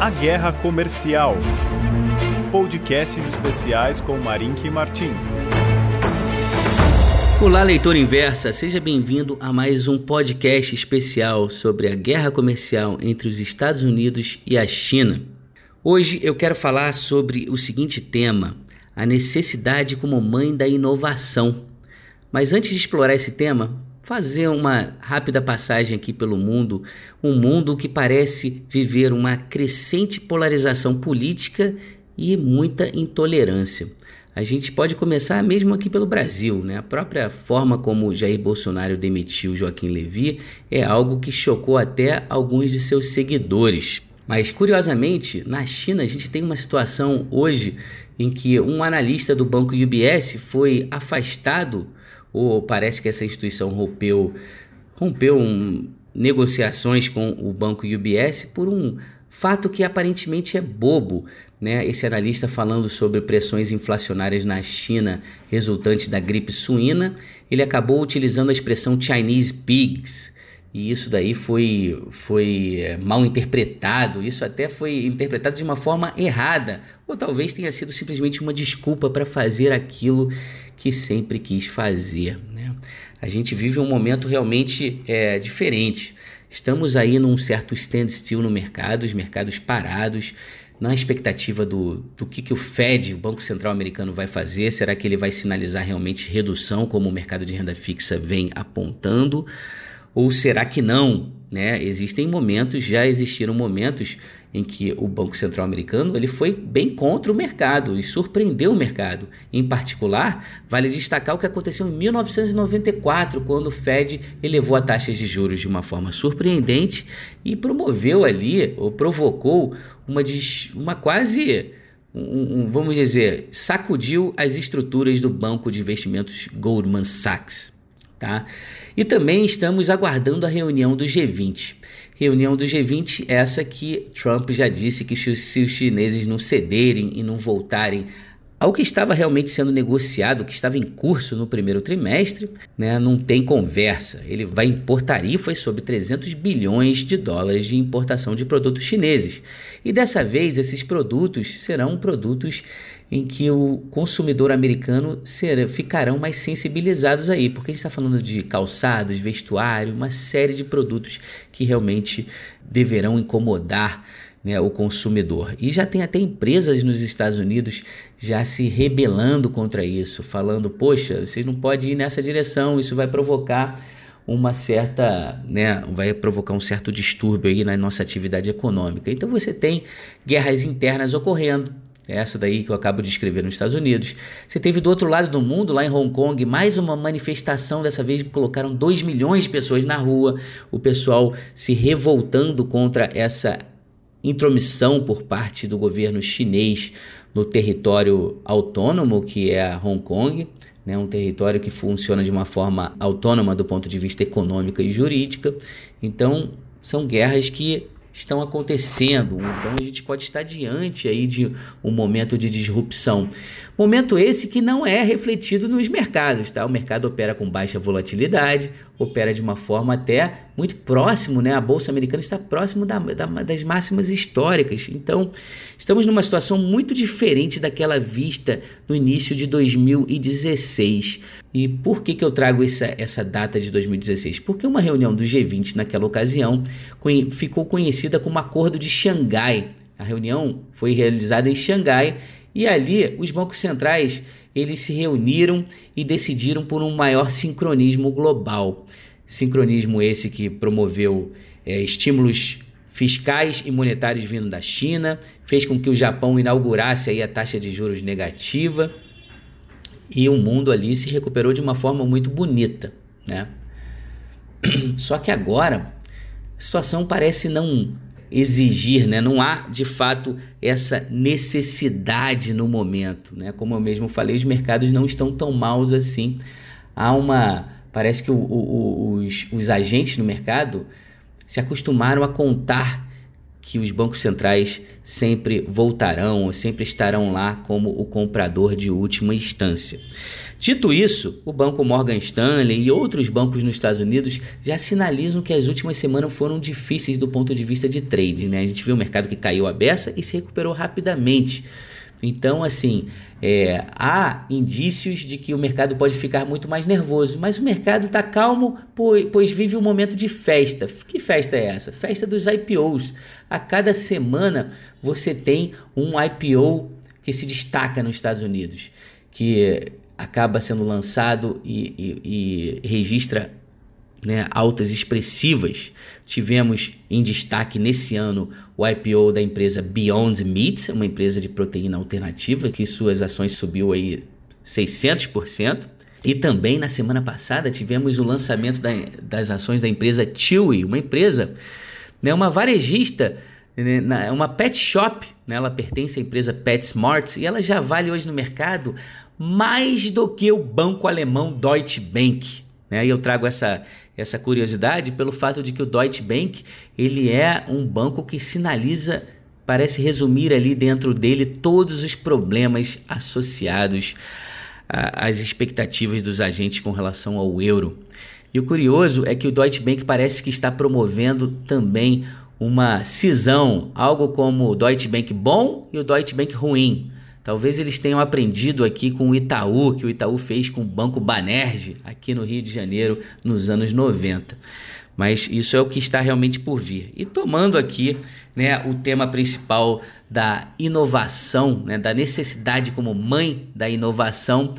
A Guerra Comercial. Podcasts especiais com Marink Martins. Olá, leitor inversa, seja bem-vindo a mais um podcast especial sobre a guerra comercial entre os Estados Unidos e a China. Hoje eu quero falar sobre o seguinte tema: a necessidade como mãe da inovação. Mas antes de explorar esse tema, fazer uma rápida passagem aqui pelo mundo, um mundo que parece viver uma crescente polarização política e muita intolerância. A gente pode começar mesmo aqui pelo Brasil, né? A própria forma como Jair Bolsonaro demitiu Joaquim Levy é algo que chocou até alguns de seus seguidores. Mas curiosamente, na China a gente tem uma situação hoje em que um analista do banco UBS foi afastado ou parece que essa instituição rompeu, rompeu um, negociações com o banco UBS por um fato que aparentemente é bobo. Né? Esse analista falando sobre pressões inflacionárias na China resultantes da gripe suína, ele acabou utilizando a expressão Chinese pigs. E isso daí foi, foi é, mal interpretado, isso até foi interpretado de uma forma errada, ou talvez tenha sido simplesmente uma desculpa para fazer aquilo que sempre quis fazer. Né? A gente vive um momento realmente é, diferente. Estamos aí num certo standstill no mercado, os mercados parados, na expectativa do, do que, que o Fed, o Banco Central Americano, vai fazer. Será que ele vai sinalizar realmente redução, como o mercado de renda fixa vem apontando? Ou será que não? Né? Existem momentos, já existiram momentos em que o Banco Central americano ele foi bem contra o mercado e surpreendeu o mercado. Em particular, vale destacar o que aconteceu em 1994, quando o Fed elevou a taxa de juros de uma forma surpreendente e promoveu ali, ou provocou, uma, uma quase um, um, vamos dizer, sacudiu as estruturas do banco de investimentos Goldman Sachs. Tá? E também estamos aguardando a reunião do G20. Reunião do G20, essa que Trump já disse que se os chineses não cederem e não voltarem ao que estava realmente sendo negociado, que estava em curso no primeiro trimestre, né, não tem conversa. Ele vai impor tarifas sobre 300 bilhões de dólares de importação de produtos chineses. E dessa vez, esses produtos serão produtos em que o consumidor americano será, ficarão mais sensibilizados aí, porque a gente está falando de calçados, vestuário, uma série de produtos que realmente deverão incomodar né, o consumidor. E já tem até empresas nos Estados Unidos já se rebelando contra isso, falando: poxa, vocês não podem ir nessa direção, isso vai provocar uma certa, né, vai provocar um certo distúrbio aí na nossa atividade econômica. Então você tem guerras internas ocorrendo, essa daí que eu acabo de escrever nos Estados Unidos. Você teve do outro lado do mundo, lá em Hong Kong, mais uma manifestação, dessa vez colocaram 2 milhões de pessoas na rua, o pessoal se revoltando contra essa intromissão por parte do governo chinês no território autônomo que é Hong Kong, né, um território que funciona de uma forma autônoma do ponto de vista econômica e jurídica. Então, são guerras que estão acontecendo. Então a gente pode estar diante aí de um momento de disrupção. Momento esse que não é refletido nos mercados, tá? O mercado opera com baixa volatilidade, opera de uma forma até muito próximo, né? A bolsa americana está próximo da, da, das máximas históricas. Então, estamos numa situação muito diferente daquela vista no início de 2016. E por que, que eu trago essa, essa data de 2016? Porque uma reunião do G20 naquela ocasião ficou conhecida como Acordo de Xangai. A reunião foi realizada em Xangai e ali os bancos centrais eles se reuniram e decidiram por um maior sincronismo global. Sincronismo esse que promoveu é, estímulos fiscais e monetários vindo da China, fez com que o Japão inaugurasse aí a taxa de juros negativa e o mundo ali se recuperou de uma forma muito bonita, né? Só que agora situação parece não exigir, né? Não há de fato essa necessidade no momento, né? Como eu mesmo falei, os mercados não estão tão maus assim. Há uma, parece que o, o, os, os agentes no mercado se acostumaram a contar que os bancos centrais sempre voltarão, sempre estarão lá como o comprador de última instância. Dito isso, o banco Morgan Stanley e outros bancos nos Estados Unidos já sinalizam que as últimas semanas foram difíceis do ponto de vista de trade. Né? A gente viu o mercado que caiu a beça e se recuperou rapidamente. Então, assim, é, há indícios de que o mercado pode ficar muito mais nervoso, mas o mercado está calmo, pois vive um momento de festa. Que festa é essa? Festa dos IPOs. A cada semana você tem um IPO que se destaca nos Estados Unidos, que acaba sendo lançado e, e, e registra né, altas expressivas. Tivemos em destaque nesse ano o IPO da empresa Beyond Meat, uma empresa de proteína alternativa que suas ações subiu aí 600%. E também na semana passada tivemos o lançamento da, das ações da empresa Chewy, uma empresa, né, uma varejista, né, uma pet shop, né, ela pertence à empresa PetSmart e ela já vale hoje no mercado mais do que o banco alemão Deutsche Bank. Né? E eu trago essa, essa curiosidade pelo fato de que o Deutsche Bank ele é um banco que sinaliza, parece resumir ali dentro dele todos os problemas associados às expectativas dos agentes com relação ao euro. E o curioso é que o Deutsche Bank parece que está promovendo também uma cisão, algo como o Deutsche Bank bom e o Deutsche Bank ruim. Talvez eles tenham aprendido aqui com o Itaú, que o Itaú fez com o Banco Banerje aqui no Rio de Janeiro nos anos 90. Mas isso é o que está realmente por vir. E tomando aqui né, o tema principal da inovação, né, da necessidade como mãe da inovação,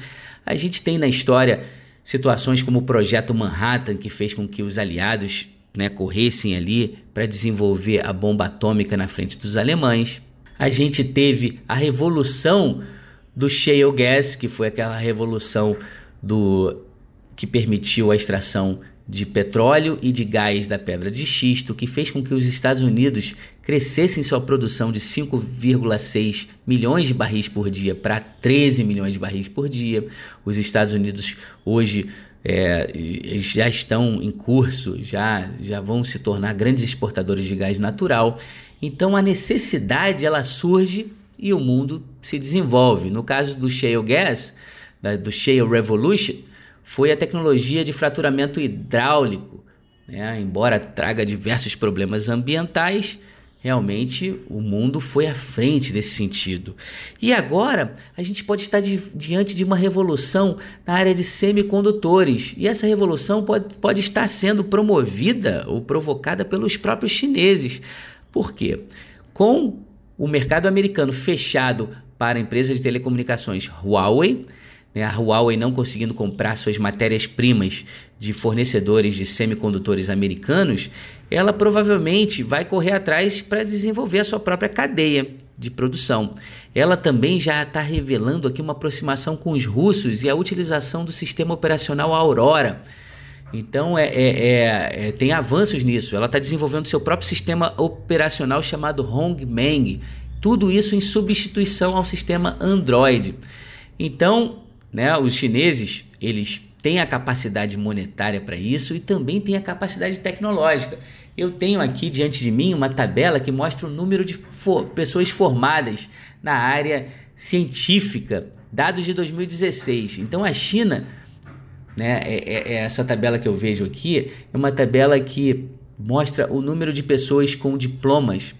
a gente tem na história situações como o projeto Manhattan, que fez com que os aliados né, corressem ali para desenvolver a bomba atômica na frente dos alemães a gente teve a revolução do shale gas, que foi aquela revolução do que permitiu a extração de petróleo e de gás da pedra de xisto, que fez com que os Estados Unidos crescessem sua produção de 5,6 milhões de barris por dia para 13 milhões de barris por dia. Os Estados Unidos hoje é, já estão em curso, já, já vão se tornar grandes exportadores de gás natural. Então a necessidade ela surge e o mundo se desenvolve. No caso do shale gas, da, do shale revolution, foi a tecnologia de fraturamento hidráulico. Né? Embora traga diversos problemas ambientais, realmente o mundo foi à frente desse sentido. E agora a gente pode estar di diante de uma revolução na área de semicondutores. E essa revolução pode, pode estar sendo promovida ou provocada pelos próprios chineses. Por quê? Com o mercado americano fechado para a empresa de telecomunicações Huawei, né, a Huawei não conseguindo comprar suas matérias-primas de fornecedores de semicondutores americanos, ela provavelmente vai correr atrás para desenvolver a sua própria cadeia de produção. Ela também já está revelando aqui uma aproximação com os russos e a utilização do sistema operacional Aurora então é, é, é, é, tem avanços nisso. Ela está desenvolvendo seu próprio sistema operacional chamado Hongmeng. Tudo isso em substituição ao sistema Android. Então, né, os chineses eles têm a capacidade monetária para isso e também têm a capacidade tecnológica. Eu tenho aqui diante de mim uma tabela que mostra o número de pessoas formadas na área científica, dados de 2016. Então a China né? É, é, é essa tabela que eu vejo aqui é uma tabela que mostra o número de pessoas com diplomas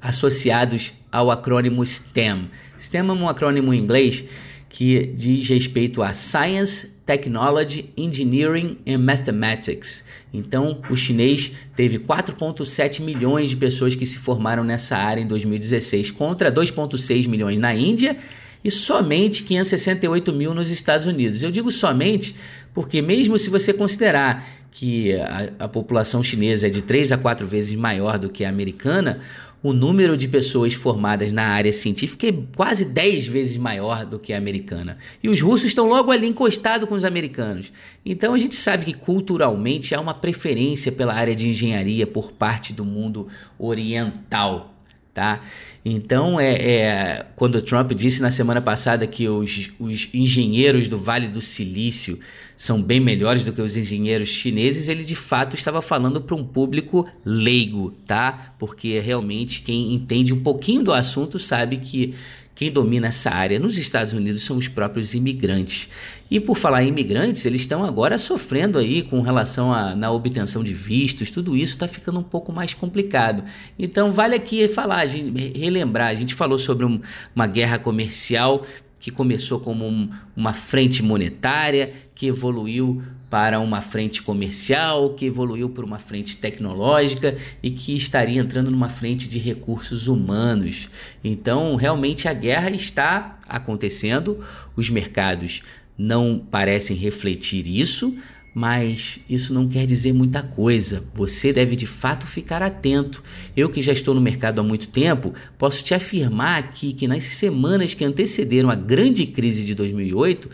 associados ao acrônimo STEM. STEM é um acrônimo em inglês que diz respeito a Science, Technology, Engineering and Mathematics. Então, o chinês teve 4,7 milhões de pessoas que se formaram nessa área em 2016, contra 2,6 milhões na Índia e somente 568 mil nos Estados Unidos. Eu digo somente porque, mesmo se você considerar que a, a, população chinesa é de 3 a 4 vezes maior do que a americana, o número de pessoas formadas na área científica é quase 10 vezes maior do que a americana. E os russos estão logo ali encostados com os americanos. Então a gente sabe que culturalmente há uma preferência pela área de engenharia por parte do mundo oriental. Tá? Então, é, é, quando o Trump disse na semana passada que os, os engenheiros do Vale do Silício são bem melhores do que os engenheiros chineses, ele de fato estava falando para um público leigo, tá? Porque realmente quem entende um pouquinho do assunto sabe que quem domina essa área nos Estados Unidos são os próprios imigrantes. E por falar em imigrantes, eles estão agora sofrendo aí com relação a, na obtenção de vistos, tudo isso está ficando um pouco mais complicado. Então vale aqui falar, a gente, relembrar, a gente falou sobre um, uma guerra comercial que começou como um, uma frente monetária, que evoluiu para uma frente comercial, que evoluiu para uma frente tecnológica e que estaria entrando numa frente de recursos humanos. Então, realmente a guerra está acontecendo, os mercados não parecem refletir isso, mas isso não quer dizer muita coisa. Você deve de fato ficar atento. Eu que já estou no mercado há muito tempo, posso te afirmar aqui que nas semanas que antecederam a grande crise de 2008,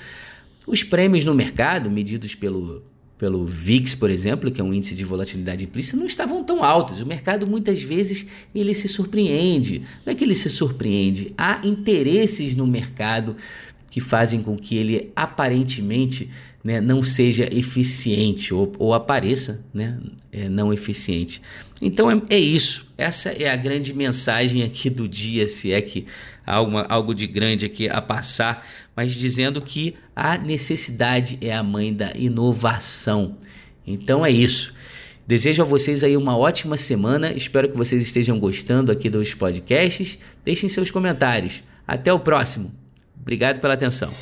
os prêmios no mercado, medidos pelo, pelo VIX, por exemplo, que é um índice de volatilidade implícita, não estavam tão altos. O mercado muitas vezes ele se surpreende. Não é que ele se surpreende, há interesses no mercado que fazem com que ele aparentemente né, não seja eficiente ou, ou apareça né, é, não eficiente. Então é, é, isso. Essa é a grande mensagem aqui do dia, se é que há alguma, algo de grande aqui a passar, mas dizendo que a necessidade é a mãe da inovação. Então é isso. Desejo a vocês aí uma ótima semana. Espero que vocês estejam gostando aqui dos podcasts. Deixem seus comentários. Até o próximo. Obrigado pela atenção.